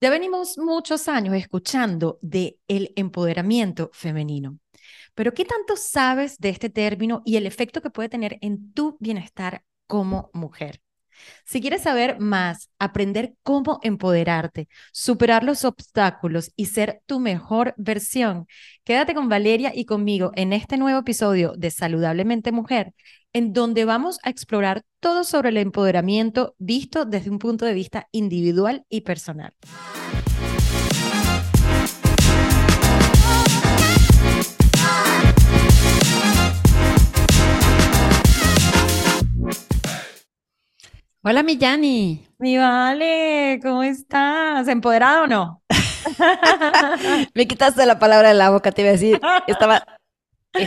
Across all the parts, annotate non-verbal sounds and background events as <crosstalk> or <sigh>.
Ya venimos muchos años escuchando de el empoderamiento femenino. Pero ¿qué tanto sabes de este término y el efecto que puede tener en tu bienestar como mujer? Si quieres saber más, aprender cómo empoderarte, superar los obstáculos y ser tu mejor versión, quédate con Valeria y conmigo en este nuevo episodio de Saludablemente Mujer, en donde vamos a explorar todo sobre el empoderamiento visto desde un punto de vista individual y personal. Hola, mi Yani. Mi Vale, ¿cómo estás? ¿Empoderado o no? <laughs> Me quitaste la palabra de la boca, te iba a decir. Estaba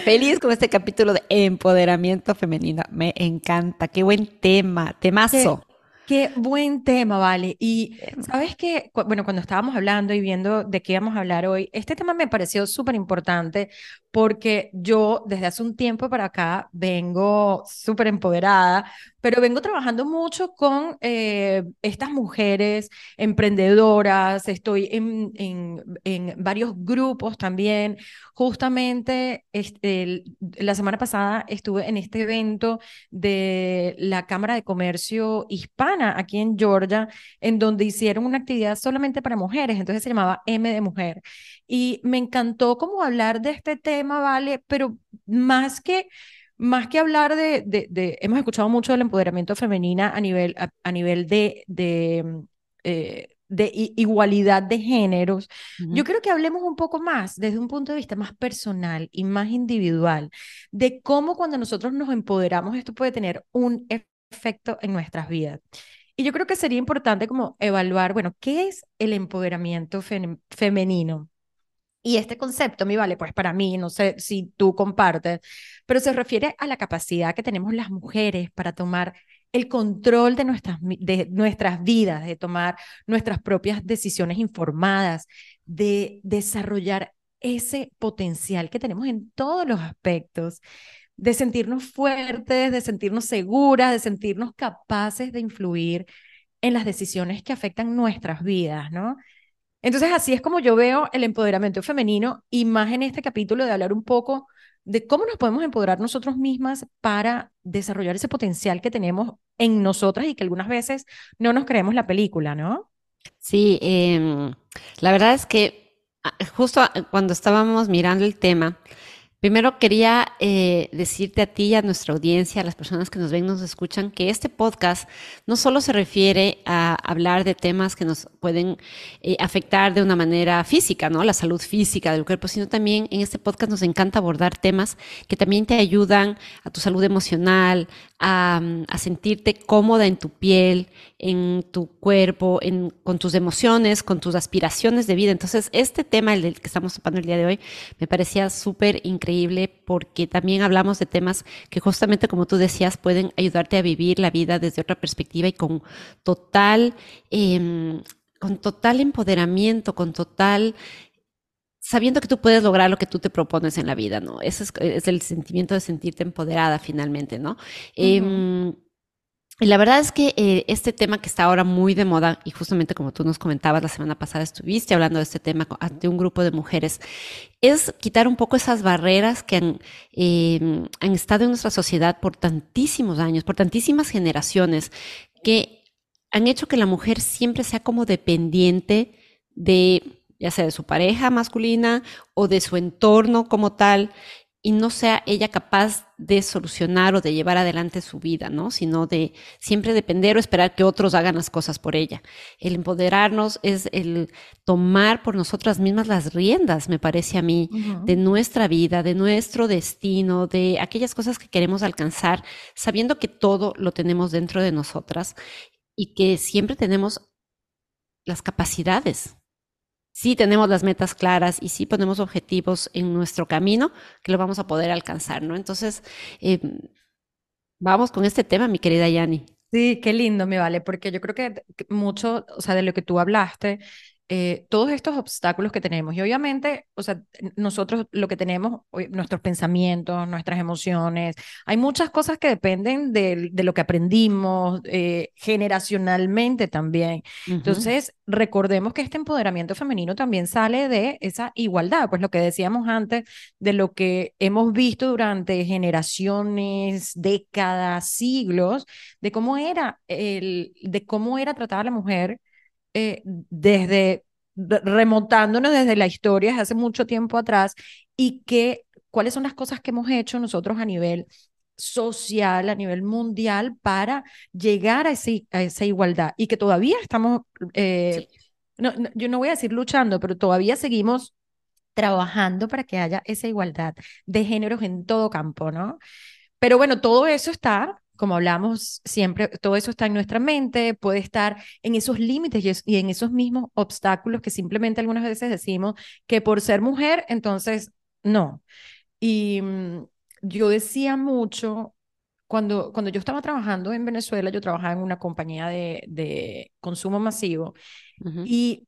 feliz con este capítulo de empoderamiento femenino. Me encanta. Qué buen tema, temazo. Qué, qué buen tema, Vale. Y sabes que, bueno, cuando estábamos hablando y viendo de qué íbamos a hablar hoy, este tema me pareció súper importante porque yo desde hace un tiempo para acá vengo súper empoderada, pero vengo trabajando mucho con eh, estas mujeres emprendedoras, estoy en, en, en, varios grupos también. Justamente la semana pasada estuve en este evento de la Cámara de Comercio Hispana aquí en Georgia, en donde hicieron una actividad solamente para mujeres, entonces se llamaba M de Mujer. Y me encantó como hablar de este tema, ¿vale? Pero más que, más que hablar de, de, hemos escuchado mucho del empoderamiento femenina a nivel, a, nivel de, de, eh, de igualdad de géneros, yo creo que hablemos un poco más desde un punto de vista más personal y más individual, de cómo cuando nosotros nos empoderamos esto puede tener un efecto en nuestras vidas. Y yo creo que sería importante como evaluar, bueno, ¿qué es el empoderamiento femenino? Y este concepto, mi vale, pues para mí, no sé si tú compartes, pero se refiere a la capacidad que tenemos las mujeres para tomar el control de nuestras, de nuestras vidas, de tomar nuestras propias decisiones informadas, de desarrollar ese potencial que tenemos en todos los aspectos, de sentirnos fuertes, de sentirnos seguras, de sentirnos capaces de influir en las decisiones que afectan nuestras vidas, ¿no? Entonces, así es como yo veo el empoderamiento femenino y más en este capítulo de hablar un poco de cómo nos podemos empoderar nosotros mismas para desarrollar ese potencial que tenemos en nosotras y que algunas veces no nos creemos la película, ¿no? Sí, em, la verdad es que ah, justo cuando estábamos mirando el tema, Primero quería eh, decirte a ti y a nuestra audiencia, a las personas que nos ven, nos escuchan, que este podcast no solo se refiere a hablar de temas que nos pueden eh, afectar de una manera física, ¿no? La salud física del cuerpo, sino también en este podcast nos encanta abordar temas que también te ayudan a tu salud emocional, a, sentirte cómoda en tu piel, en tu cuerpo, en, con tus emociones, con tus aspiraciones de vida. Entonces, este tema, el del que estamos topando el día de hoy, me parecía súper increíble porque también hablamos de temas que justamente, como tú decías, pueden ayudarte a vivir la vida desde otra perspectiva y con total, eh, con total empoderamiento, con total sabiendo que tú puedes lograr lo que tú te propones en la vida, ¿no? Ese es, es el sentimiento de sentirte empoderada finalmente, ¿no? Uh -huh. eh, y la verdad es que eh, este tema que está ahora muy de moda, y justamente como tú nos comentabas la semana pasada, estuviste hablando de este tema ante un grupo de mujeres, es quitar un poco esas barreras que eh, han estado en nuestra sociedad por tantísimos años, por tantísimas generaciones, que han hecho que la mujer siempre sea como dependiente de ya sea de su pareja masculina o de su entorno como tal, y no sea ella capaz de solucionar o de llevar adelante su vida, ¿no? Sino de siempre depender o esperar que otros hagan las cosas por ella. El empoderarnos es el tomar por nosotras mismas las riendas, me parece a mí, uh -huh. de nuestra vida, de nuestro destino, de aquellas cosas que queremos alcanzar, sabiendo que todo lo tenemos dentro de nosotras y que siempre tenemos las capacidades sí tenemos las metas claras y sí ponemos objetivos en nuestro camino, que lo vamos a poder alcanzar, ¿no? Entonces, eh, vamos con este tema, mi querida Yani. Sí, qué lindo, me vale, porque yo creo que mucho, o sea, de lo que tú hablaste, eh, todos estos obstáculos que tenemos. Y obviamente, o sea, nosotros lo que tenemos, nuestros pensamientos, nuestras emociones, hay muchas cosas que dependen de, de lo que aprendimos eh, generacionalmente también. Entonces, recordemos que este empoderamiento femenino también sale de esa igualdad, pues lo que decíamos antes, de lo que hemos visto durante generaciones, décadas, siglos, de cómo era el, de cómo era tratada la mujer eh, desde remontándonos desde la historia desde hace mucho tiempo atrás y que cuáles son las cosas que hemos hecho nosotros a nivel social, a nivel mundial, para llegar a, ese, a esa igualdad y que todavía estamos, eh, no, yo no voy a decir luchando, pero todavía seguimos trabajando para que haya esa igualdad de géneros en todo campo, ¿no? Pero bueno, todo eso está como hablamos siempre, todo eso está en nuestra mente, puede estar en esos límites y, en esos mismos obstáculos que simplemente algunas veces decimos que por ser mujer, entonces no. Y mm, yo decía mucho, cuando, cuando yo estaba trabajando en Venezuela, yo trabajaba en una compañía de, de consumo masivo y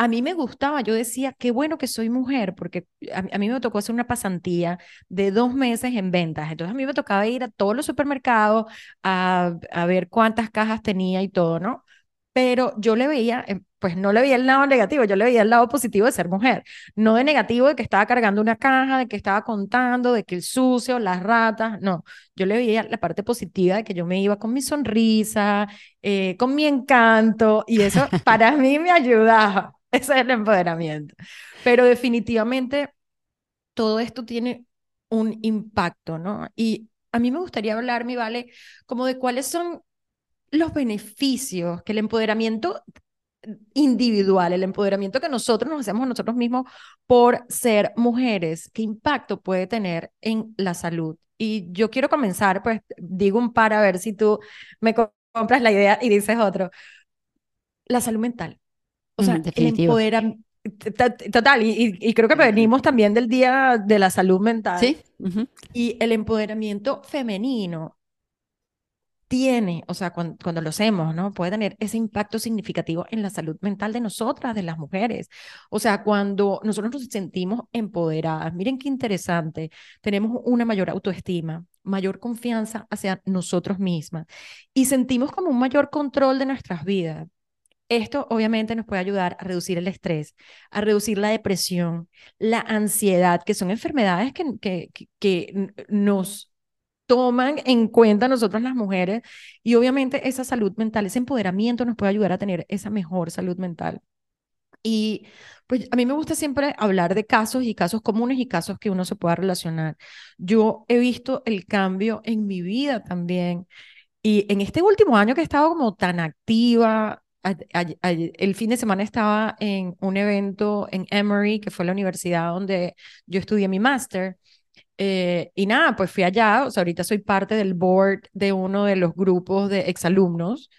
a mí me gustaba, yo decía, qué bueno que soy mujer, porque a, mí me tocó hacer una pasantía de dos meses en ventas. Entonces a mí me tocaba ir a todos los supermercados a, a ver cuántas cajas tenía y todo, ¿no? Pero yo le veía, eh, pues no le veía el lado negativo, yo le veía el lado positivo de ser mujer, no de negativo de que estaba cargando una caja, de que estaba contando, de que el sucio, las ratas, no, yo le veía la parte positiva de que yo me iba con mi sonrisa, eh, con mi encanto, y eso <laughs> para mí me ayudaba. <laughs> Ese es el empoderamiento. Pero definitivamente todo esto tiene un impacto, ¿no? Y a mí me gustaría hablar, mi vale, como de cuáles son los beneficios que el empoderamiento individual, el empoderamiento que nosotros nos hacemos nosotros mismos por ser mujeres, qué impacto puede tener en la salud. Y yo quiero comenzar, pues digo un par a ver si tú me compras la idea y dices otro. La salud mental. O sea, el empoderamiento. Total, y, creo que venimos también del Día de la Salud Mental. Sí. Y el empoderamiento femenino tiene, o sea, cuando, cuando, lo hacemos, ¿no? Puede tener ese impacto significativo en la salud mental de nosotras, de las mujeres. O sea, cuando nosotros nos sentimos empoderadas, miren qué interesante, tenemos una mayor autoestima, mayor confianza hacia nosotros mismas y sentimos como un mayor control de nuestras vidas. Esto obviamente nos puede ayudar a reducir el estrés, a reducir la depresión, la ansiedad, que son enfermedades que, que, nos toman en cuenta nosotros las mujeres y obviamente esa salud mental, ese empoderamiento nos puede ayudar a tener esa mejor salud mental. Y pues a mí me gusta siempre hablar de casos y casos comunes y casos que uno se pueda relacionar. Yo he visto el cambio en mi vida también. Y en este último año que he estado como tan activa, el fin de semana estaba en un evento en Emory, que fue la universidad donde yo estudié mi máster. Eh, y nada, pues fui allá, o sea, ahorita soy parte del board de uno de los grupos de exalumnos.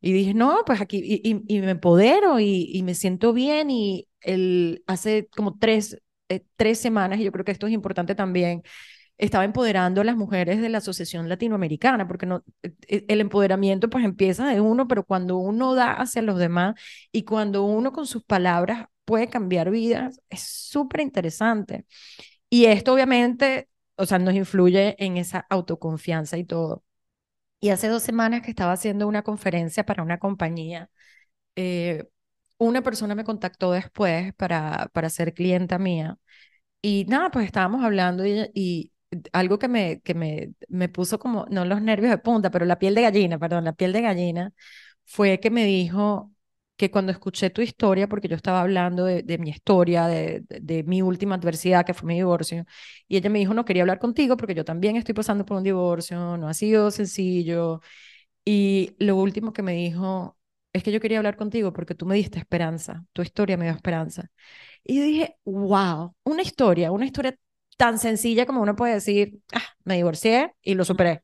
Y dije, no, pues aquí, y, me empodero y, me siento bien. Y el, hace como tres, eh, tres semanas, y yo creo que esto es importante también, estaba empoderando a las mujeres de la Asociación Latinoamericana, porque no, e, e, el empoderamiento pues empieza de uno, pero cuando uno da hacia los demás y cuando uno con sus palabras puede cambiar vidas, es súper interesante. Y esto obviamente, o sea, nos influye en esa autoconfianza y todo. Y hace dos semanas que estaba haciendo una conferencia para una compañía, eh, una persona me contactó después para, para ser clienta mía. Y nada, pues estábamos hablando y, algo que me, que me, me puso como, no los nervios de punta, pero la piel de gallina, perdón, la piel de gallina, fue que me dijo que cuando escuché tu historia, porque yo estaba hablando de, de mi historia, de, de, mi última adversidad, que fue mi divorcio, y ella me dijo, no quería hablar contigo porque yo también estoy pasando por un divorcio, no ha sido sencillo. Y lo último que me dijo es que yo quería hablar contigo porque tú me diste esperanza, tu historia me dio esperanza. Y dije, wow, una historia, una historia tan sencilla como uno puede decir, ah, me divorcié y lo superé.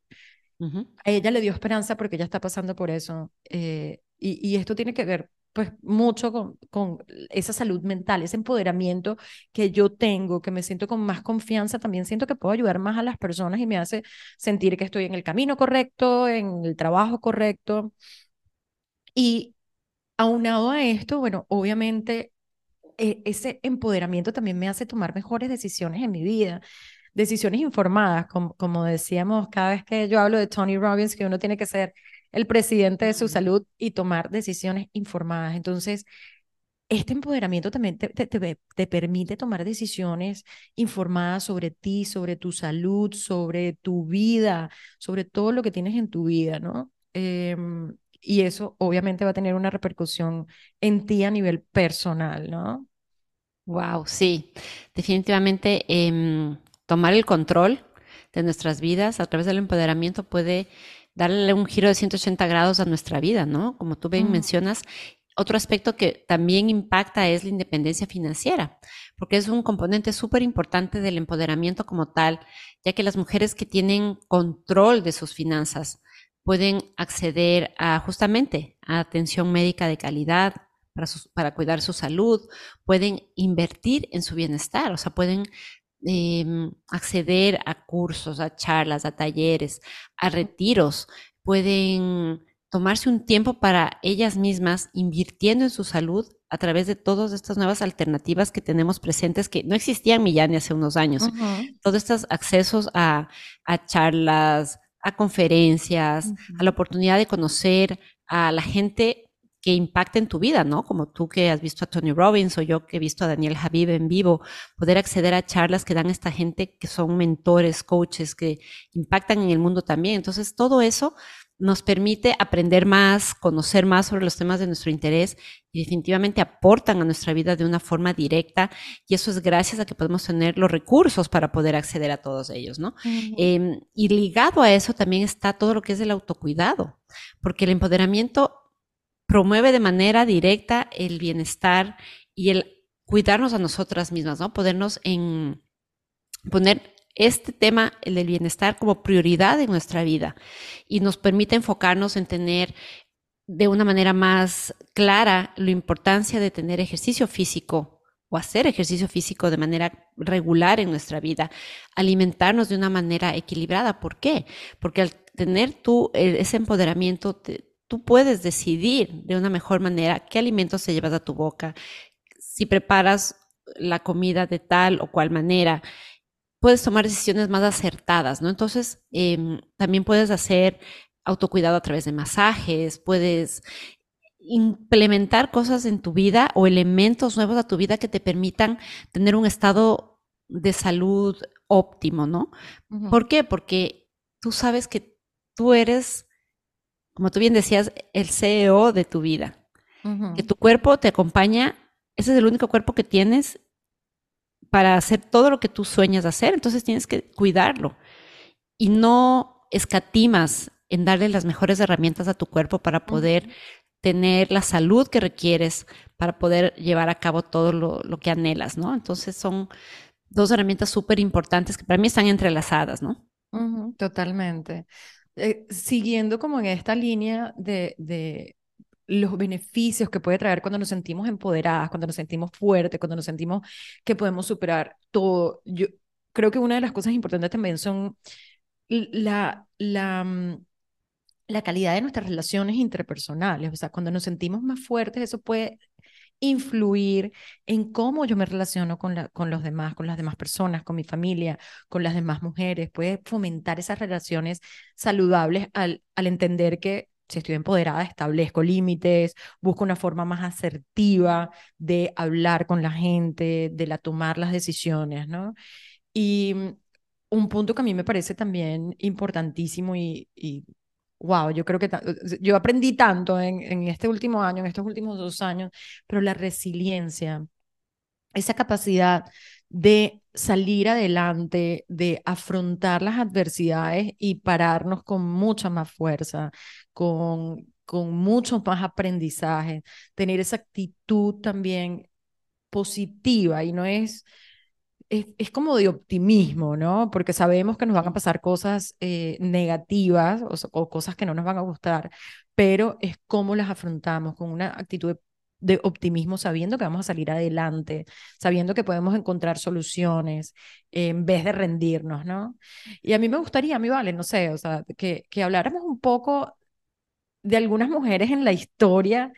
A ella le dio esperanza porque ella está pasando por eso. Eh, y, y, esto tiene que ver pues mucho con, con esa salud mental, ese empoderamiento que yo tengo, que me siento con más confianza, también siento que puedo ayudar más a las personas y me hace sentir que estoy en el camino correcto, en el trabajo correcto. Y aunado a esto, bueno, obviamente ese empoderamiento también me hace tomar mejores decisiones en mi vida, decisiones informadas, como, como decíamos cada vez que yo hablo de Tony Robbins, que uno tiene que ser el presidente de su salud y tomar decisiones informadas. Entonces, este empoderamiento también te, te, te, permite tomar decisiones informadas sobre ti, sobre tu salud, sobre tu vida, sobre todo lo que tienes en tu vida, ¿no? Em, y eso obviamente va a tener una repercusión en ti a nivel personal, ¿no? Wow, sí, definitivamente em, tomar el control de nuestras vidas a través del empoderamiento puede darle un giro de 180 grados a nuestra vida, ¿no? Como tú bien mencionas, otro aspecto que también impacta es la independencia financiera, porque es un componente súper importante del empoderamiento como tal, ya que las mujeres que tienen control de sus finanzas pueden acceder a justamente a atención médica de calidad para, para cuidar su salud, pueden invertir en su bienestar, o sea, pueden em, acceder a cursos, a charlas, a talleres, a retiros, pueden tomarse un tiempo para ellas mismas invirtiendo en su salud a través de todas estas nuevas alternativas que tenemos presentes que no existían Millán hace unos años. Todos estos accesos a, charlas, a conferencias, a la oportunidad de conocer a la gente que impacta en tu vida, ¿no? Como tú que has visto a Tony Robbins o yo que he visto a Daniel Habib en vivo, poder acceder a charlas que dan esta gente que son mentores, coaches, que impactan en el mundo también. Entonces, todo eso nos permite aprender más, conocer más sobre los temas de nuestro interés y definitivamente aportan a nuestra vida de una forma directa y eso es gracias a que podemos tener los recursos para poder acceder a todos ellos, ¿no? Em, y ligado a eso también está todo lo que es el autocuidado, porque el empoderamiento promueve de manera directa el bienestar y el cuidarnos a nosotras mismas, ¿no? Podernos en poner este tema, el del bienestar, como prioridad en nuestra vida y nos permite enfocarnos en tener de una manera más clara la importancia de tener ejercicio físico o hacer ejercicio físico de manera regular en nuestra vida, alimentarnos de una manera equilibrada. ¿Por qué? Porque al tener tú eh, ese empoderamiento, tú puedes decidir de una mejor manera qué alimentos se llevas a tu boca, si preparas la comida de tal o cual manera, puedes tomar decisiones más acertadas, ¿no? Entonces, em, también puedes hacer autocuidado a través de masajes, puedes implementar cosas en tu vida o elementos nuevos a tu vida que te permitan tener un estado de salud óptimo, ¿no? ¿Por qué? Porque tú sabes que tú eres, como tú bien decías, el CEO de tu vida, que tu cuerpo te acompaña, ese es el único cuerpo que tienes para hacer todo lo que tú sueñas hacer, entonces tienes que cuidarlo y no escatimas en darle las mejores herramientas a tu cuerpo para poder tener la salud que requieres para poder llevar a cabo todo lo, que anhelas, ¿no? Entonces son dos herramientas súper importantes que para mí están entrelazadas, ¿no? totalmente. Eh, siguiendo como en esta línea de, los beneficios que puede traer cuando nos sentimos empoderadas, cuando nos sentimos fuertes, cuando nos sentimos que podemos superar todo. Yo creo que una de las cosas importantes también son la, la, mm, la calidad de nuestras relaciones interpersonales. O sea, cuando nos sentimos más fuertes, eso puede influir en cómo yo me relaciono con, la, con los demás, con las demás personas, con mi familia, con las demás mujeres. Puede fomentar esas relaciones saludables al, al entender que si estoy empoderada, establezco límites, busco una forma más asertiva de hablar con la gente, de la tomar las decisiones, ¿no? Y mm, un punto que a mí me parece también importantísimo y, y wow, yo creo que yo aprendí tanto en, en este último año, en estos últimos dos años, pero la resiliencia, esa capacidad de salir adelante, de afrontar las adversidades y pararnos con mucha más fuerza, con, con mucho más aprendizaje, tener esa actitud también positiva y no es, es, como de optimismo, ¿no? Porque sabemos que nos van a pasar cosas eh, negativas o, o, cosas que no nos van a gustar, pero es cómo las afrontamos con una actitud de de optimismo sabiendo que vamos a salir adelante, sabiendo que podemos encontrar soluciones en vez de rendirnos, ¿no? Y a mí me gustaría, a mí vale, no sé, o sea, que, que habláramos un poco de algunas mujeres en la historia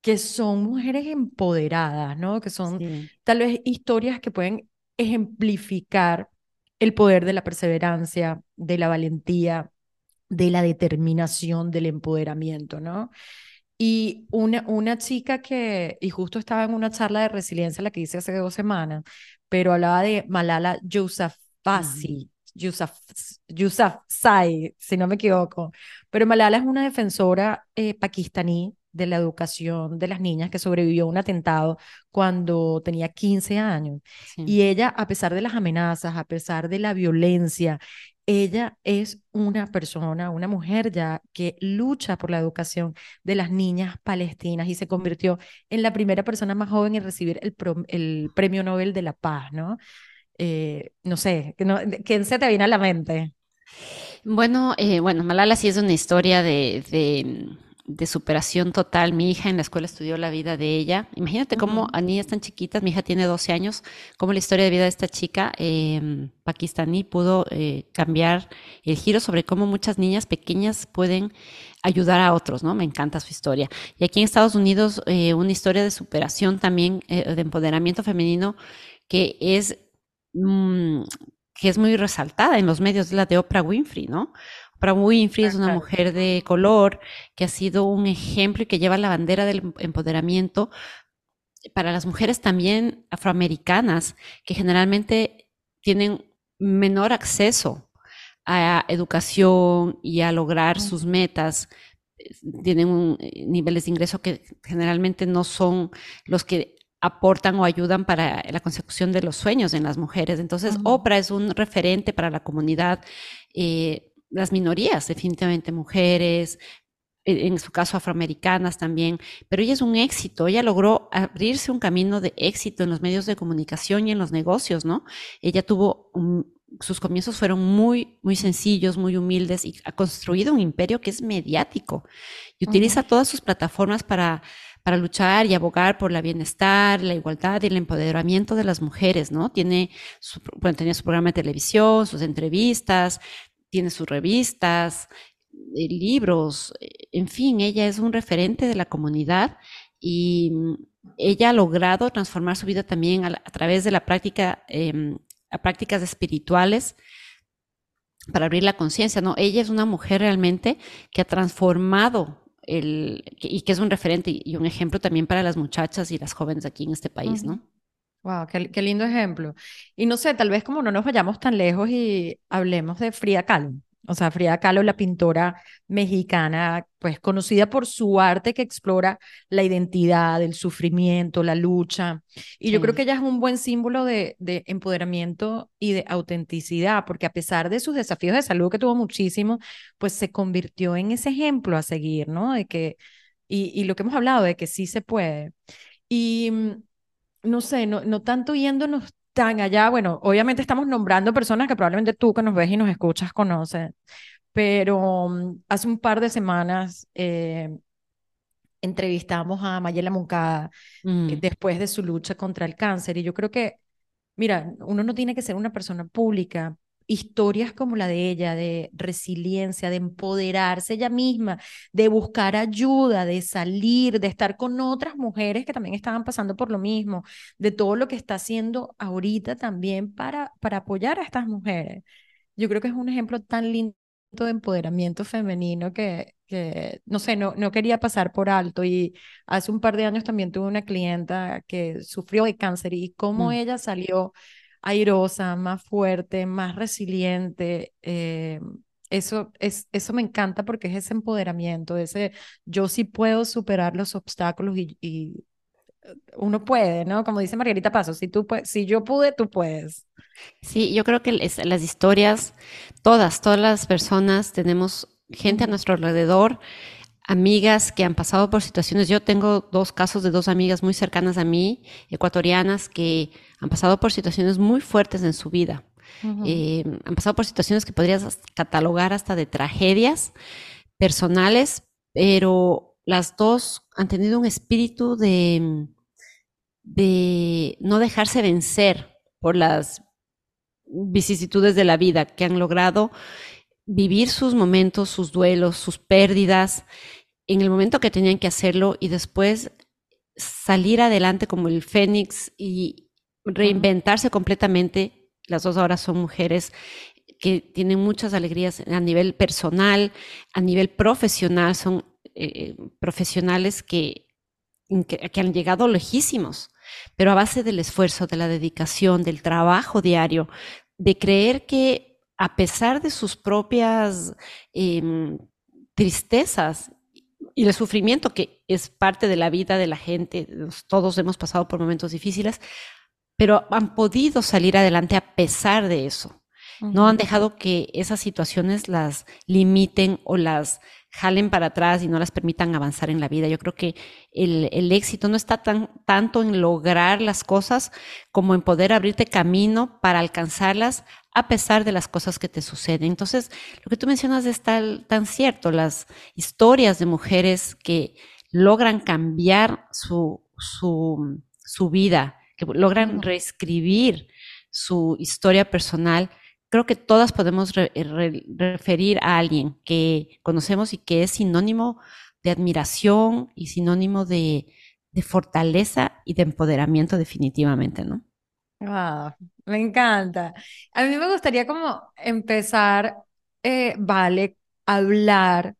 que son mujeres empoderadas, ¿no? Que son tal vez historias que pueden ejemplificar el poder de la perseverancia, de la valentía, de la determinación, del empoderamiento, ¿no? Y una, una chica que, y justo estaba en una charla de resiliencia, la que hice hace dos semanas, pero hablaba de Malala Yousafzai, Yousafzai, si no me equivoco. Pero Malala es una defensora eh, pakistaní de la educación de las niñas que sobrevivió a un atentado cuando tenía 15 años. Y ella, a pesar de las amenazas, a pesar de la violencia, ella es una persona, una mujer ya que lucha por la educación de las niñas palestinas y se convirtió en la primera persona más joven en recibir el, el Premio Nobel de la Paz, ¿no? Eh, no sé, ¿quién se te viene a la mente? Bueno, eh, bueno, Malala sí es una historia de de superación total. Mi hija en la escuela estudió la vida de ella. Imagínate cómo a niñas tan chiquitas, mi hija tiene 12 años, cómo la historia de vida de esta chica eh, pakistaní pudo eh, cambiar el giro sobre cómo muchas niñas pequeñas pueden ayudar a otros, ¿no? Me encanta su historia. Y aquí en Estados Unidos, eh, una historia de superación también, eh, de empoderamiento femenino, que es, mm, que es muy resaltada en los medios, la de Oprah Winfrey, ¿no? Oprah Winfrey es una mujer de color que ha sido un ejemplo y que lleva la bandera del empoderamiento para las mujeres también afroamericanas que generalmente tienen menor acceso a educación y a lograr sus metas. Tienen niveles de ingreso que generalmente no son los que aportan o ayudan para la consecución de los sueños en las mujeres. Entonces, Oprah es un referente para la comunidad eh, las minorías, definitivamente mujeres, e, en su caso afroamericanas también, pero ella es un éxito, ella logró abrirse un camino de éxito en los medios de comunicación y en los negocios, ¿no? Ella tuvo, sus comienzos fueron muy, muy sencillos, muy humildes y ha construido un imperio que es mediático y utiliza todas sus plataformas para, para luchar y abogar por la bienestar, la igualdad y el empoderamiento de las mujeres, ¿no? Tiene su, su programa de televisión, sus entrevistas, tiene sus revistas, eh, libros, eh, en fin, ella es un referente de la comunidad y mm, ella ha logrado transformar su vida también a, través de la práctica, em, a prácticas espirituales para abrir la conciencia, ¿no? Ella es una mujer realmente que ha transformado y que es un referente y un ejemplo también para las muchachas y las jóvenes aquí en este país, ¿no? Wow, qué, qué, lindo ejemplo. Y no sé, tal vez como no nos vayamos tan lejos y hablemos de Frida Kahlo. O sea, Frida Kahlo, la pintora mexicana, pues conocida por su arte que explora la identidad, el sufrimiento, la lucha. Y yo creo que ella es un buen símbolo de, de, empoderamiento y de autenticidad, porque a pesar de sus desafíos de salud que tuvo muchísimo, pues se convirtió en ese ejemplo a seguir, ¿no? De que, y, y lo que hemos hablado, de que sí se puede. Y mm, no sé, no, no tanto yéndonos tan allá, bueno, obviamente estamos nombrando personas que probablemente tú que nos ves y nos escuchas conoces, pero mm, hace un par de semanas eh, entrevistamos a Mayela Moncada eh, mm. después de su lucha contra el cáncer y yo creo que, mira, uno no tiene que ser una persona pública historias como la de ella, de resiliencia, de empoderarse ella misma, de buscar ayuda, de salir, de estar con otras mujeres que también estaban pasando por lo mismo, de todo lo que está haciendo ahorita también para, para apoyar a estas mujeres. Yo creo que es un ejemplo tan lindo de empoderamiento femenino que, que no sé, no, no quería pasar por alto. Y hace un par de años también tuve una clienta que sufrió de cáncer y cómo mm. ella salió airosa, más fuerte, más resiliente. Eh, eso, es, eso me encanta porque es ese empoderamiento, ese yo sí puedo superar los obstáculos y, y eh, uno puede, ¿no? Como dice Margarita Paso, si, tú si yo pude, tú puedes. Sí, yo creo que las historias, todas, todas las personas tenemos gente a nuestro alrededor amigas que han pasado por situaciones. Yo tengo dos casos de dos amigas muy cercanas a mí, ecuatorianas, que han pasado por situaciones muy fuertes en su vida. Eh, han pasado por situaciones que podrías catalogar hasta de tragedias personales, pero las dos han tenido un espíritu de, de no dejarse vencer por las vicisitudes de la vida, que han logrado vivir sus momentos, sus duelos, sus pérdidas, en el momento que tenían que hacerlo y después salir adelante como el fénix y reinventarse completamente. Las dos ahora son mujeres que tienen muchas alegrías a nivel personal, a nivel profesional, son eh, profesionales que, que, han llegado lejísimos, pero a base del esfuerzo, de la dedicación, del trabajo diario, de creer que a pesar de sus propias em, tristezas y el sufrimiento que es parte de la vida de la gente, todos hemos pasado por momentos difíciles, pero han podido salir adelante a pesar de eso. No han dejado que esas situaciones las limiten o las jalen para atrás y no las permitan avanzar en la vida. Yo creo que el, éxito no está tan, tanto en lograr las cosas como en poder abrirte camino para alcanzarlas a pesar de las cosas que te suceden. Entonces, lo que tú mencionas es tan, tan cierto, las historias de mujeres que logran cambiar su, su, su vida, que logran reescribir su historia personal, creo que todas podemos eh, referir a alguien que conocemos y que es sinónimo de admiración y sinónimo de, fortaleza y de empoderamiento definitivamente, ¿no? Ah, me encanta. A mí me gustaría como empezar, eh, vale, hablar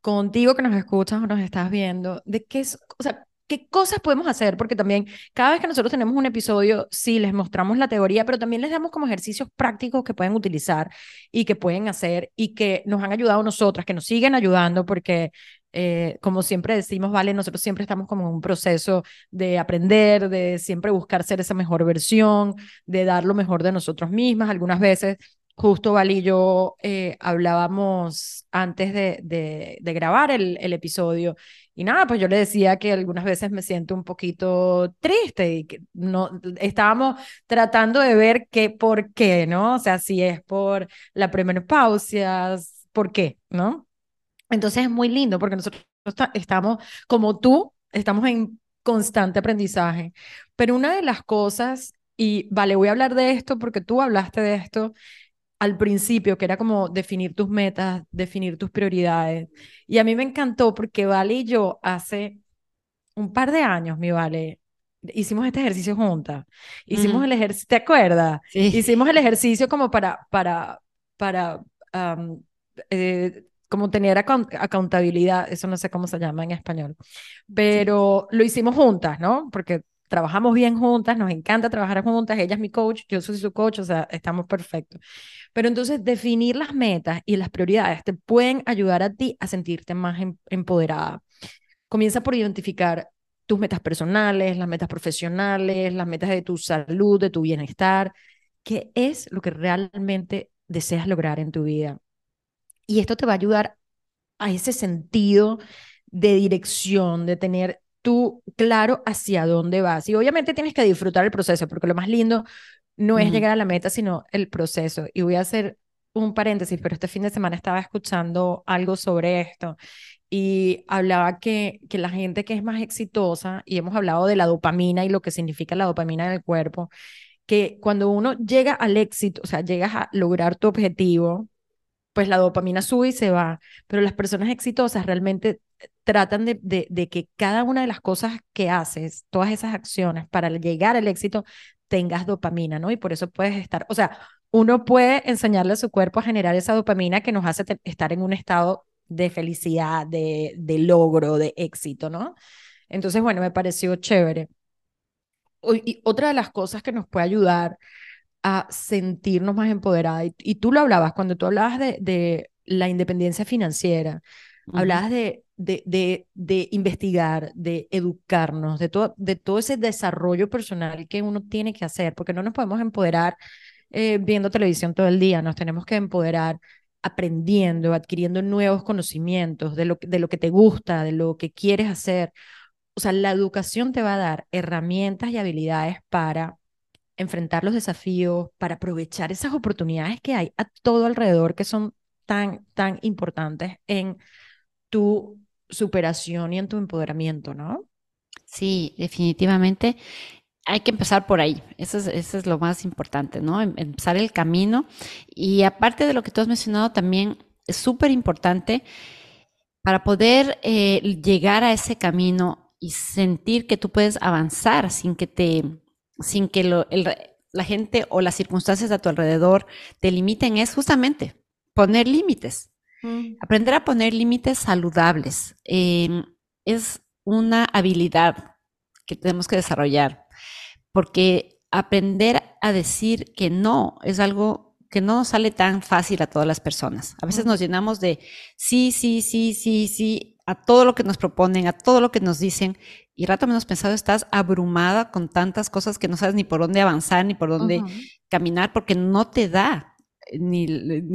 contigo que nos escuchas o nos estás viendo, de qué es, o sea, ¿Qué cosas podemos hacer? Porque también cada vez que nosotros tenemos un episodio, sí, les mostramos la teoría, pero también les damos como ejercicios prácticos que pueden utilizar y que pueden hacer y que nos han ayudado nosotras, que nos siguen ayudando porque, eh, como siempre decimos, vale, nosotros siempre estamos como en un proceso de aprender, de siempre buscar ser esa mejor versión, de dar lo mejor de nosotros mismas. Algunas veces justo Val y yo eh, hablábamos antes de, grabar el, el, episodio y nada, pues yo le decía que algunas veces me siento un poquito triste y que no estábamos tratando de ver qué por qué, ¿no? O sea, si es por la premenopausia, ¿por qué, no? Entonces es muy lindo porque nosotros estamos como tú, estamos en constante aprendizaje. Pero una de las cosas y vale, voy a hablar de esto porque tú hablaste de esto al principio, que era como definir tus metas, definir tus prioridades. Y a mí me encantó porque Vale y yo hace un par de años, mi Vale, hicimos este ejercicio juntas. Hicimos el ejercicio, ¿te acuerdas? Hicimos el ejercicio como para, para, para, eh, como tener accountabilidad, eso no sé cómo se llama en español, pero lo hicimos juntas, ¿no? Porque trabajamos bien juntas, nos encanta trabajar juntas, ella es mi coach, yo soy su coach, o sea, estamos perfectos. Pero entonces definir las metas y las prioridades te pueden ayudar a ti a sentirte más em, empoderada. Comienza por identificar tus metas personales, las metas profesionales, las metas de tu salud, de tu bienestar, qué es lo que realmente deseas lograr en tu vida. Y esto te va a ayudar a ese sentido de dirección, de tener tú claro hacia dónde vas. Y obviamente tienes que disfrutar el proceso, porque lo más lindo no es llegar a la meta, sino el proceso. Y voy a hacer un paréntesis, pero este fin de semana estaba escuchando algo sobre esto y hablaba que, que la gente que es más exitosa, y hemos hablado de la dopamina y lo que significa la dopamina en el cuerpo, que cuando uno llega al éxito, o sea, llegas a lograr tu objetivo, pues la dopamina sube y se va, pero las personas exitosas realmente tratan de, que cada una de las cosas que haces, todas esas acciones para llegar al éxito, tengas dopamina, ¿no? Y por eso puedes estar, o sea, uno puede enseñarle a su cuerpo a generar esa dopamina que nos hace estar en un estado de felicidad, de, de logro, de éxito, ¿no? Entonces, bueno, me pareció chévere. Y otra de las cosas que nos puede ayudar a sentirnos más empoderadas, y, tú lo hablabas, cuando tú hablabas de, de la independencia financiera, hablabas de, de, de, investigar, de educarnos, de todo, de todo ese desarrollo personal que uno tiene que hacer, porque no nos podemos empoderar eh, viendo televisión todo el día, nos tenemos que empoderar aprendiendo, adquiriendo nuevos conocimientos de lo, de lo que te gusta, de lo que quieres hacer. O sea, la educación te va a dar herramientas y habilidades para enfrentar los desafíos, para aprovechar esas oportunidades que hay a todo alrededor que son tan, tan importantes en tu superación y en tu empoderamiento, ¿no? Sí, definitivamente. Hay que empezar por ahí, eso es, eso es lo más importante, ¿no? Em, empezar el camino. Y aparte de lo que tú has mencionado, también es súper importante para poder eh, llegar a ese camino y sentir que tú puedes avanzar sin que te, sin que lo, la gente o las circunstancias a tu alrededor te limiten es justamente poner límites. Mm. Aprender a poner límites saludables em, es una habilidad que tenemos que desarrollar, porque aprender a decir que no es algo que no nos sale tan fácil a todas las personas. A veces mm. nos llenamos de sí, sí, sí, sí, sí, a todo lo que nos proponen, a todo lo que nos dicen, y rato menos pensado estás abrumada con tantas cosas que no sabes ni por dónde avanzar, ni por dónde caminar, porque no te da ni,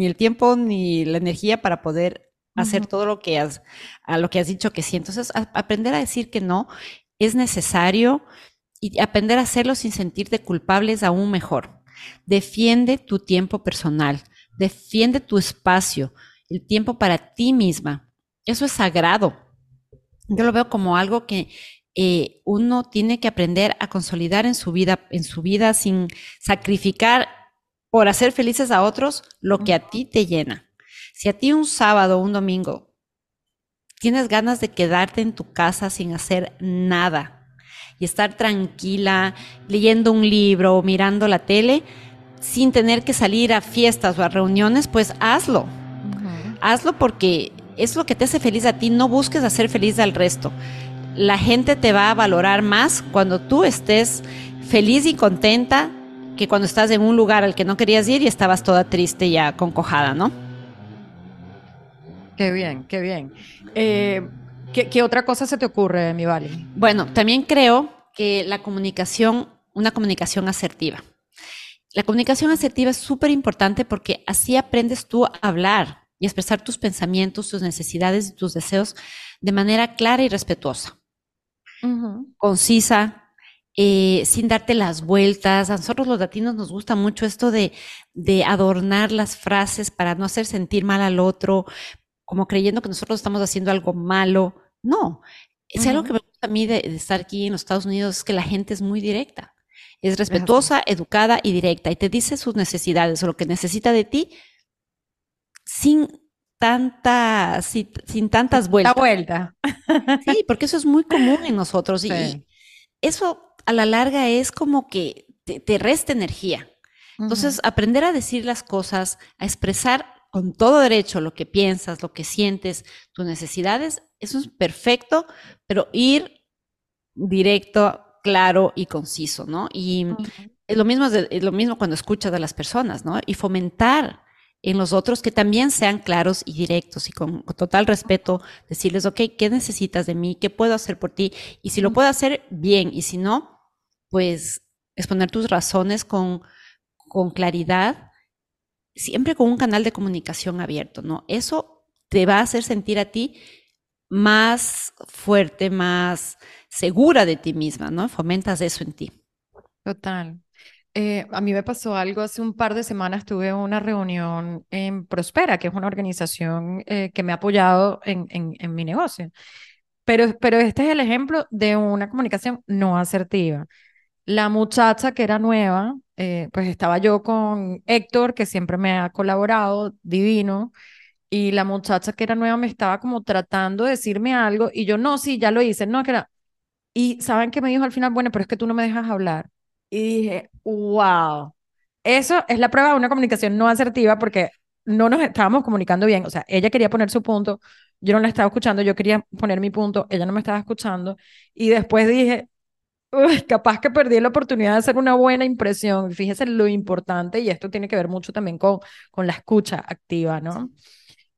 el tiempo ni la energía para poder hacer todo lo que has, a lo que has dicho que sí. Entonces, aprender a decir que no es necesario y aprender a hacerlo sin sentirte culpable es aún mejor. Defiende tu tiempo personal, defiende tu espacio, el tiempo para ti misma. Eso es sagrado. Yo lo veo como algo que eh, uno tiene que aprender a consolidar en su vida, en su vida sin sacrificar por hacer felices a otros lo que a ti te llena. Si a ti un sábado o un domingo tienes ganas de quedarte en tu casa sin hacer nada y estar tranquila, leyendo un libro o mirando la tele, sin tener que salir a fiestas o a reuniones, pues hazlo. Hazlo porque es lo que te hace feliz a ti, no busques hacer feliz al resto. La gente te va a valorar más cuando tú estés feliz y contenta que cuando estás en un lugar al que no querías ir y estabas toda triste ya concojada, ¿no? Qué bien, qué bien. Eh, ¿qué, otra cosa se te ocurre, mi Vale? Bueno, también creo que la comunicación, una comunicación asertiva. La comunicación asertiva es súper importante porque así aprendes tú a hablar y expresar tus pensamientos, tus necesidades y tus deseos de manera clara y respetuosa, concisa, eh, sin darte las vueltas. A nosotros los latinos nos gusta mucho esto de, de adornar las frases para no hacer sentir mal al otro, como creyendo que nosotros estamos haciendo algo malo. No, es algo que me gusta a mí de, estar aquí en los Estados Unidos, es que la gente es muy directa. Es respetuosa, educada y directa y te dice sus necesidades o lo que necesita de ti sin tanta, sin, tantas vueltas. La vuelta. Sí, porque eso es muy común en nosotros y eso a la larga es como que te, resta energía. Entonces, aprender a decir las cosas, a expresar con todo derecho lo que piensas, lo que sientes, tus necesidades, eso es perfecto, pero ir directo, claro y conciso, ¿no? Y es, lo mismo, es lo mismo cuando escuchas a las personas, ¿no? Y fomentar en los otros que también sean claros y directos y con, total respeto decirles, ok, ¿qué necesitas de mí? ¿Qué puedo hacer por ti? Y si lo puedo hacer, bien, y si no, pues exponer tus razones con, con claridad, siempre con un canal de comunicación abierto, ¿no? Eso te va a hacer sentir a ti más fuerte, más segura de ti misma, ¿no? Fomentas eso en ti. Total. Eh, a mí me pasó algo hace un par de semanas, tuve una reunión en Prospera, que es una organización eh, que me ha apoyado en, mi negocio. Pero, pero este es el ejemplo de una comunicación no asertiva. La muchacha que era nueva, eh, pues estaba yo con Héctor, que siempre me ha colaborado, divino, y la muchacha que era nueva me estaba como tratando de decirme algo, y yo, no, sí, ya lo hice, no, que era... Y saben que me dijo al final, bueno, pero es que tú no me dejas hablar. Y dije, wow, eso es la prueba de una comunicación no asertiva porque no nos estábamos comunicando bien. O sea, ella quería poner su punto, yo no la estaba escuchando, yo quería poner mi punto, ella no me estaba escuchando. Y después dije, capaz que perdí la oportunidad de hacer una buena impresión. Fíjese lo importante, y esto tiene que ver mucho también con, con la escucha activa, ¿no?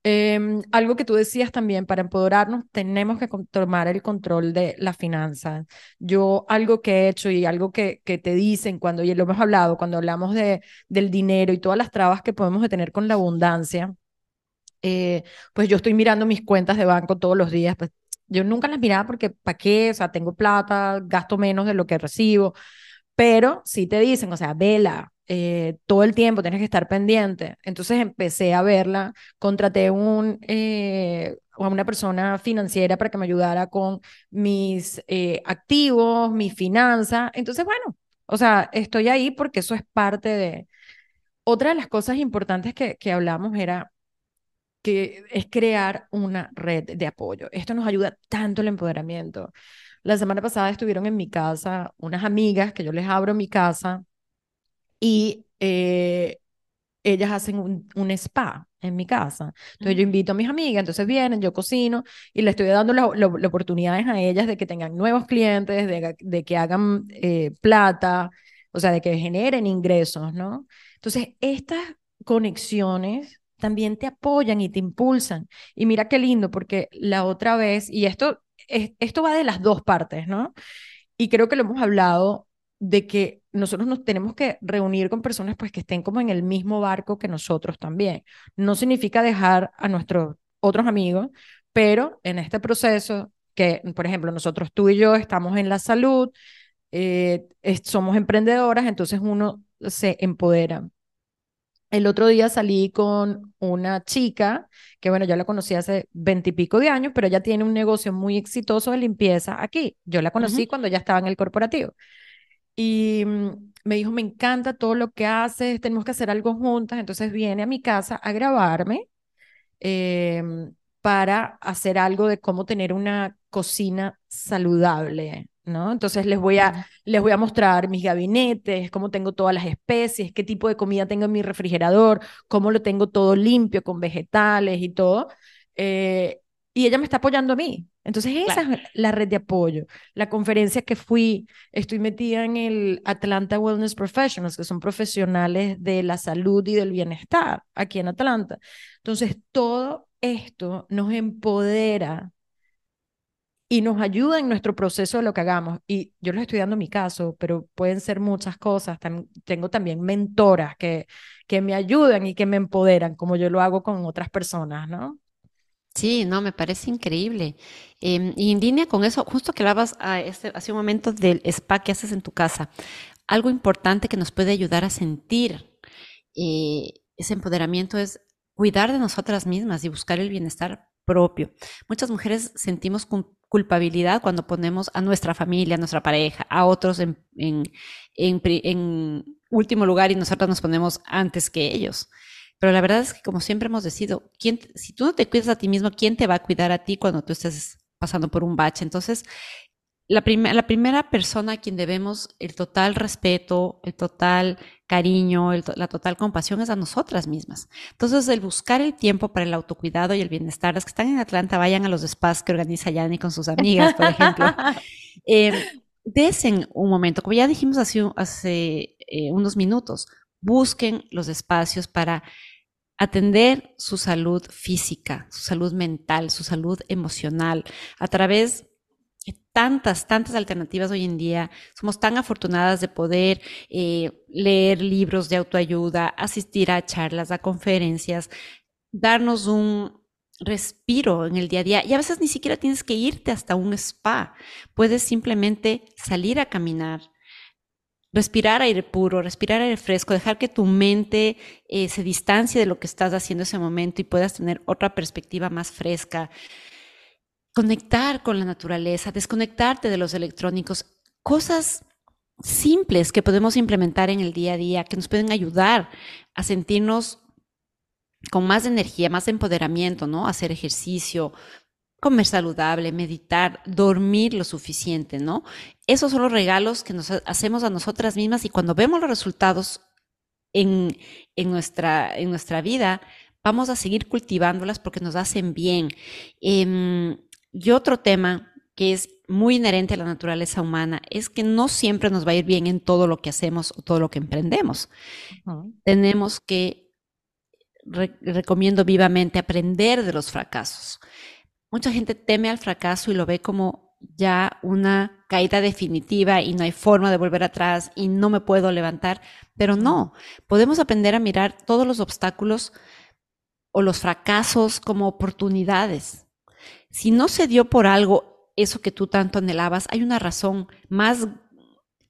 Em, algo que tú decías también, para empoderarnos tenemos que tomar el control de la finanza. Yo algo que he hecho y algo que, que te dicen cuando, y lo hemos hablado, cuando hablamos de, del dinero y todas las trabas que podemos tener con la abundancia, eh, pues yo estoy mirando mis cuentas de banco todos los días, pues yo nunca las miraba porque, ¿para qué? O sea, tengo plata, gasto menos de lo que recibo, pero sí te dicen, o sea, vela, eh, todo el tiempo tienes que estar pendiente. Entonces empecé a verla, contraté un, eh, a una persona financiera para que me ayudara con mis eh, activos, mi finanzas. Entonces, bueno, o sea, estoy ahí porque eso es parte de... Otra de las cosas importantes que, que hablamos era que es crear una red de apoyo. Esto nos ayuda tanto el empoderamiento. La semana pasada estuvieron en mi casa unas amigas que yo les abro mi casa y eh, ellas hacen un, un, spa en mi casa. Entonces yo invito a mis amigas, entonces vienen, yo cocino y le estoy dando las oportunidades a ellas de que tengan nuevos clientes, de, de que hagan eh, plata, o sea, de que generen ingresos, ¿no? Entonces, estas conexiones también te apoyan y te impulsan. Y mira qué lindo, porque la otra vez, y esto, esto va de las dos partes, ¿no? Y creo que lo hemos hablado de que nosotros nos tenemos que reunir con personas pues que estén como en el mismo barco que nosotros también. No significa dejar a nuestros otros amigos, pero en este proceso que, por ejemplo, nosotros tú y yo estamos en la salud, eh, somos emprendedoras, entonces uno se empodera. El otro día salí con una chica que, bueno, yo la conocí hace veintipico de años, pero ella tiene un negocio muy exitoso de limpieza aquí. Yo la conocí cuando ya estaba en el corporativo. Y mm, me dijo, me encanta todo lo que haces, tenemos que hacer algo juntas. Entonces viene a mi casa a grabarme em, para hacer algo de cómo tener una cocina saludable. ¿no? Entonces les voy, a, les voy a mostrar mis gabinetes, cómo tengo todas las especies, qué tipo de comida tengo en mi refrigerador, cómo lo tengo todo limpio con vegetales y todo. Eh, y ella me está apoyando a mí. Entonces esa es la red de apoyo. La conferencia que fui, estoy metida en el Atlanta Wellness Professionals, que son profesionales de la salud y del bienestar aquí en Atlanta. Entonces todo esto nos empodera y nos ayuda en nuestro proceso de lo que hagamos. Y yo les estoy dando mi caso, pero pueden ser muchas cosas. tengo también mentoras que, que me ayudan y que me empoderan, como yo lo hago con otras personas, ¿no? Sí, no, me parece increíble. Em, y en línea con eso, justo que hablabas a este, hace un momento del spa que haces en tu casa, algo importante que nos puede ayudar a sentir eh, ese empoderamiento es cuidar de nosotras mismas y buscar el bienestar propio. Muchas mujeres sentimos culpabilidad cuando ponemos a nuestra familia, a nuestra pareja, a otros en, en, en, último lugar y nosotros nos ponemos antes que ellos. Pero la verdad es que como siempre hemos decidido, ¿quién, si tú no te cuidas a ti mismo, ¿quién te va a cuidar a ti cuando tú estés pasando por un bache? Entonces, la, la primera persona a quien debemos el total respeto, el total cariño, la total compasión es a nosotras mismas. Entonces, el buscar el tiempo para el autocuidado y el bienestar, las que están en Atlanta, vayan a los spas que organiza Yani con sus amigas, por ejemplo. <laughs> eh, desen un momento, como ya dijimos hace, hace eh, unos minutos, busquen los espacios para atender su salud física, su salud mental, su salud emocional, a través tantas, tantas alternativas hoy en día. Somos tan afortunadas de poder eh, leer libros de autoayuda, asistir a charlas, a conferencias, darnos un respiro en el día a día. Y a veces ni siquiera tienes que irte hasta un spa. Puedes simplemente salir a caminar, respirar aire puro, respirar aire fresco, dejar que tu mente eh, se distancie de lo que estás haciendo en ese momento y puedas tener otra perspectiva más fresca conectar con la naturaleza, desconectarte de los electrónicos, cosas simples que podemos implementar en el día a día, que nos pueden ayudar a sentirnos con más energía, más empoderamiento, ¿no? Hacer ejercicio, comer saludable, meditar, dormir lo suficiente, ¿no? Esos son los regalos que nos hacemos a nosotras mismas y cuando vemos los resultados en, en, nuestra, en nuestra vida, vamos a seguir cultivándolas porque nos hacen bien. Eh, y otro tema que es muy inherente a la naturaleza humana es que no siempre nos va a ir bien en todo lo que hacemos o todo lo que emprendemos. Tenemos que, recomiendo vivamente, aprender de los fracasos. Mucha gente teme al fracaso y lo ve como ya una caída definitiva y no hay forma de volver atrás y no me puedo levantar, pero no, podemos aprender a mirar todos los obstáculos o los fracasos como oportunidades. Si no se dio por algo eso que tú tanto anhelabas, hay una razón más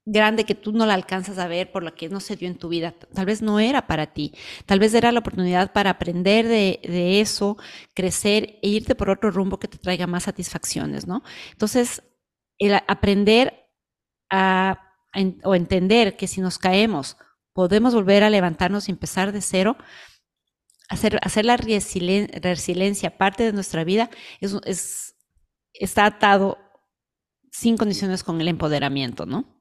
grande que tú no la alcanzas a ver por la que no se dio en tu vida. Tal vez no era para ti. Tal vez era la oportunidad para aprender de, eso, crecer e irte por otro rumbo que te traiga más satisfacciones, ¿no? Entonces, el aprender a, o entender que si nos caemos podemos volver a levantarnos y empezar de cero, hacer, hacer la resiliencia parte de nuestra vida es, es, está atado sin condiciones con el empoderamiento, ¿no?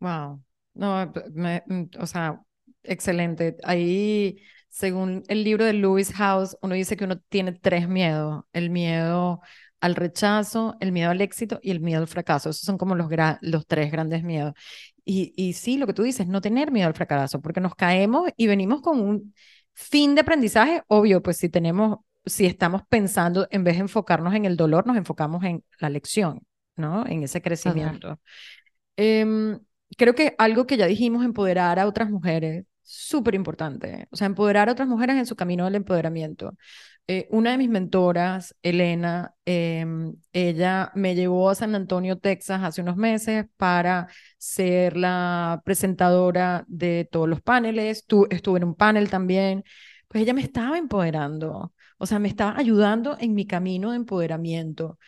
Wow. No, mm, o sea, excelente. Ahí, según el libro de Lewis House, uno dice que uno tiene tres miedos. El miedo al rechazo, el miedo al éxito y el miedo al fracaso. Esos son como los, los tres grandes miedos. Y, y sí, lo que tú dices, no tener miedo al fracaso, porque nos caemos y venimos con un fin de aprendizaje, obvio, pues si tenemos, si estamos pensando, en vez de enfocarnos en el dolor, nos enfocamos en la lección, ¿no? En ese crecimiento. Em, creo que algo que ya dijimos, empoderar a otras mujeres, súper importante. O sea, empoderar a otras mujeres en su camino del empoderamiento. Eh, una de mis mentoras, Elena, em, ella me llevó a San Antonio, Texas, hace unos meses para ser la presentadora de todos los paneles. Tú, estuve en un panel también. Pues ella me estaba empoderando, o sea, me estaba ayudando en mi camino de empoderamiento.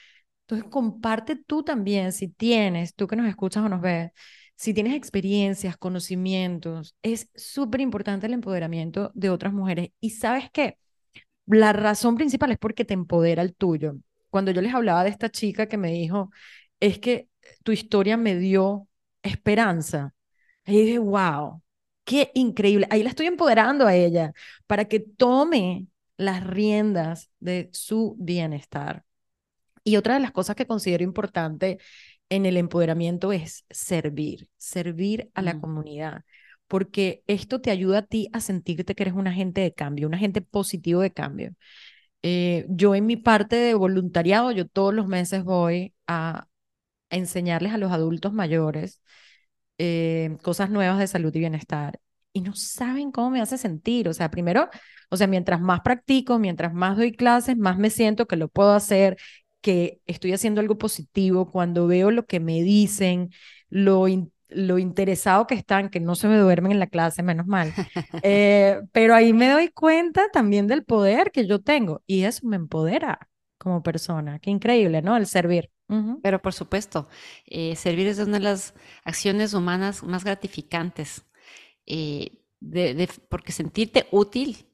Entonces, comparte tú también, si tienes, tú que nos escuchas o nos ves, si tienes experiencias, conocimientos, es súper importante el empoderamiento de otras mujeres. ¿Y sabes qué? La razón principal es porque te empodera el tuyo. Cuando yo les hablaba de esta chica que me dijo, es que tu historia me dio esperanza. Y dije, wow, qué increíble. Ahí la estoy empoderando a ella para que tome las riendas de su bienestar. Y otra de las cosas que considero importante en el empoderamiento es servir, servir a la mm. comunidad porque esto te ayuda a ti a sentirte que eres un agente de cambio, un agente positivo de cambio. Eh, yo en mi parte de voluntariado, yo todos los meses voy a, enseñarles a los adultos mayores eh, cosas nuevas de salud y bienestar y no saben cómo me hace sentir. O sea, primero, o sea, mientras más practico, mientras más doy clases, más me siento que lo puedo hacer, que estoy haciendo algo positivo. Cuando veo lo que me dicen, lo, lo interesado que están, que no se me duermen en la clase, menos mal. <laughs> Eh, pero ahí me doy cuenta también del poder que yo tengo y eso me empodera como persona. Qué increíble, ¿no? El servir. Pero por supuesto, eh, servir es una de las acciones humanas más gratificantes, eh, de, porque sentirte útil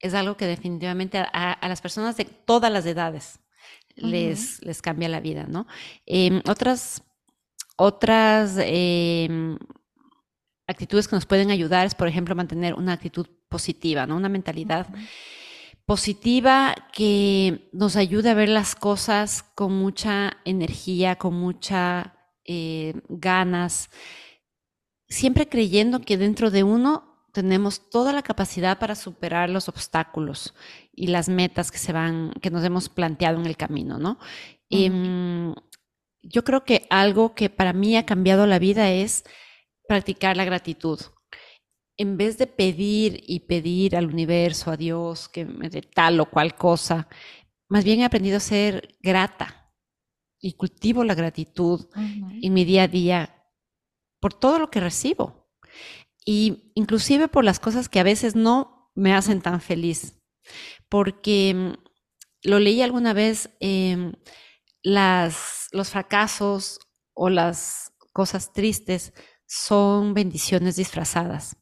es algo que definitivamente a, las personas de todas las edades les, les cambia la vida, ¿no? Em, otras otras em, actitudes que nos pueden ayudar es, por ejemplo, mantener una actitud positiva, ¿no? Una mentalidad positiva que nos ayude a ver las cosas con mucha energía, con mucha eh, ganas, siempre creyendo que dentro de uno tenemos toda la capacidad para superar los obstáculos y las metas que se van, que nos hemos planteado en el camino, ¿no? yo creo que algo que para mí ha cambiado la vida es practicar la gratitud. En vez de pedir y pedir al universo, a Dios, que me dé tal o cual cosa, más bien he aprendido a ser grata y cultivo la gratitud en mi día a día por todo lo que recibo y inclusive por las cosas que a veces no me hacen tan feliz. Porque mm, lo leí alguna vez, em, las, los fracasos o las cosas tristes son bendiciones disfrazadas.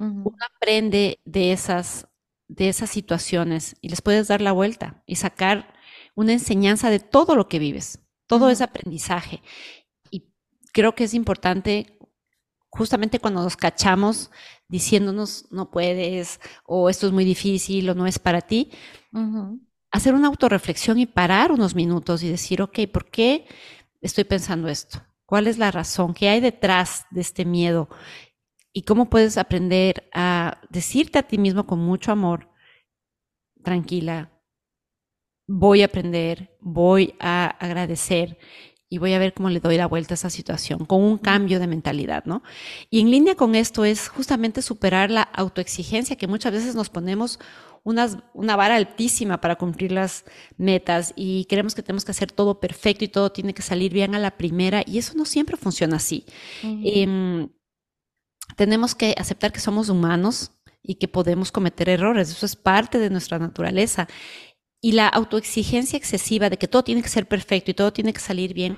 Uno aprende de esas, de esas situaciones y les puedes dar la vuelta y sacar una enseñanza de todo lo que vives, todo ese aprendizaje. Y creo que es importante justamente cuando nos cachamos diciéndonos no puedes o esto es muy difícil o no es para ti, hacer una autorreflexión y parar unos minutos y decir, ok, ¿por qué estoy pensando esto? ¿Cuál es la razón? ¿Qué hay detrás de este miedo? ¿Y cómo puedes aprender a decirte a ti mismo con mucho amor, tranquila, voy a aprender, voy a agradecer y voy a ver cómo le doy la vuelta a esa situación con un cambio de mentalidad, ¿no? Y en línea con esto es justamente superar la autoexigencia que muchas veces nos ponemos una vara altísima para cumplir las metas y creemos que tenemos que hacer todo perfecto y todo tiene que salir bien a la primera y eso no siempre funciona así. Em, tenemos que aceptar que somos humanos y que podemos cometer errores, eso es parte de nuestra naturaleza. Y la autoexigencia excesiva de que todo tiene que ser perfecto y todo tiene que salir bien,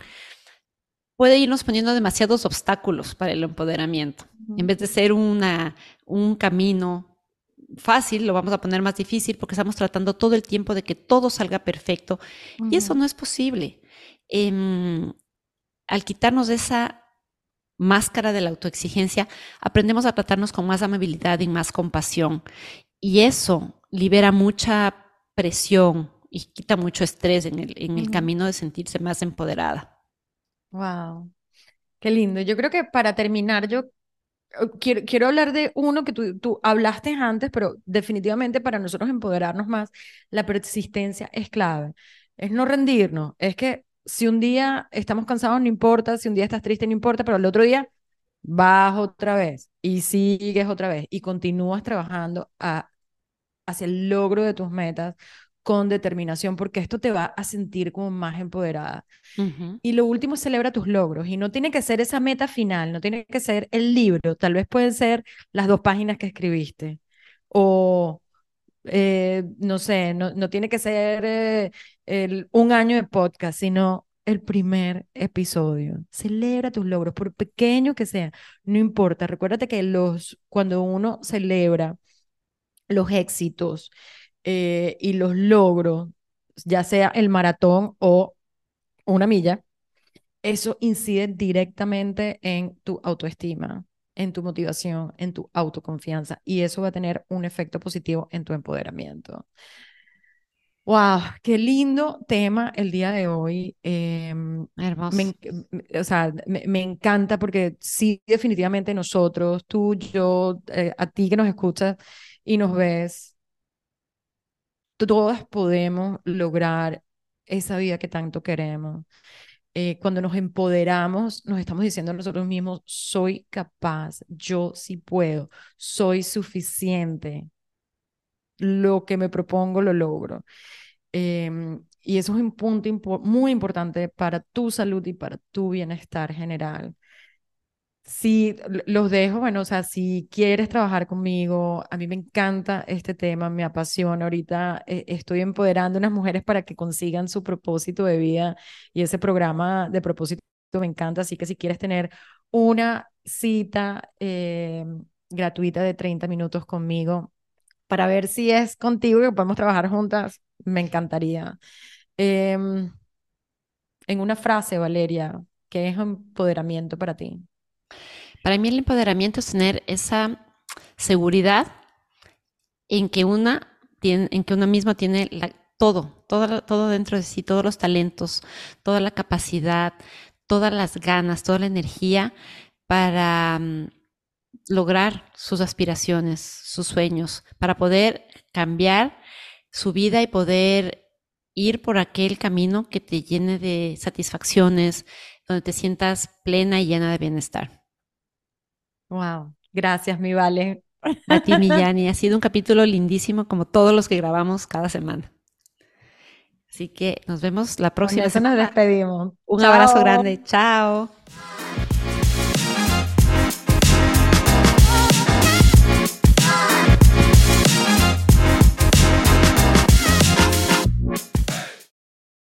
puede irnos poniendo demasiados obstáculos para el empoderamiento. En vez de ser una, un camino fácil, lo vamos a poner más difícil porque estamos tratando todo el tiempo de que todo salga perfecto y eso no es posible. Em, al quitarnos esa máscara de la autoexigencia, aprendemos a tratarnos con más amabilidad y más compasión. Y eso libera mucha presión y quita mucho estrés en el, en el camino de sentirse más empoderada. Wow, qué lindo. Yo creo que para terminar, yo eh, quiero, quiero hablar de uno que tú, tú hablaste antes, pero definitivamente para nosotros empoderarnos más, la persistencia es clave. Es no rendirnos, es que si un día estamos cansados, no importa, si un día estás triste, no importa, pero el otro día vas otra vez y sigues otra vez y continúas trabajando a, hacia el logro de tus metas con determinación, porque esto te va a sentir como más empoderada. Y lo último, celebra tus logros. Y no tiene que ser esa meta final, no tiene que ser el libro, tal vez pueden ser las dos páginas que escribiste. O, eh, no sé, no, no, tiene que ser eh, el, un año de podcast, sino el primer episodio. Celebra tus logros, por pequeño que sea, no importa. Recuérdate que los, cuando uno celebra los éxitos eh, y los logros, ya sea el maratón o una milla, eso incide directamente en tu autoestima, en tu motivación, en tu autoconfianza y eso va a tener un efecto positivo en tu empoderamiento. Wow, qué lindo tema el día de hoy. Em, Hermoso. Me, o sea, me, encanta porque sí, definitivamente nosotros, tú, yo, eh, a ti que nos escuchas y nos ves, todas podemos lograr esa vida que tanto queremos. Eh, cuando nos empoderamos, nos estamos diciendo a nosotros mismos, soy capaz, yo sí puedo, soy suficiente lo que me propongo lo logro. Em, y eso es un punto muy importante para tu salud y para tu bienestar general. Si los dejo, bueno, o sea, si quieres trabajar conmigo, a mí me encanta este tema, me apasiona. Ahorita eh, estoy empoderando a unas mujeres para que consigan su propósito de vida y ese programa de propósito me encanta. Así que si quieres tener una cita em, gratuita de 30 minutos conmigo, para ver si es contigo que podemos trabajar juntas, me encantaría. Em, en una frase, Valeria, ¿qué es empoderamiento para ti? Para mí el empoderamiento es tener esa seguridad en que una tiene, en que uno mismo tiene todo, todo, todo dentro de sí, todos los talentos, toda la capacidad, todas las ganas, toda la energía para mm, lograr sus aspiraciones, sus sueños, para poder cambiar su vida y poder ir por aquel camino que te llene de satisfacciones, donde te sientas plena y llena de bienestar. Wow, gracias, mi Vale. A ti, Millani, <laughs> ha sido un capítulo lindísimo como todos los que grabamos cada semana. Así que nos vemos la próxima semana. nos despedimos. Un abrazo grande. Chao.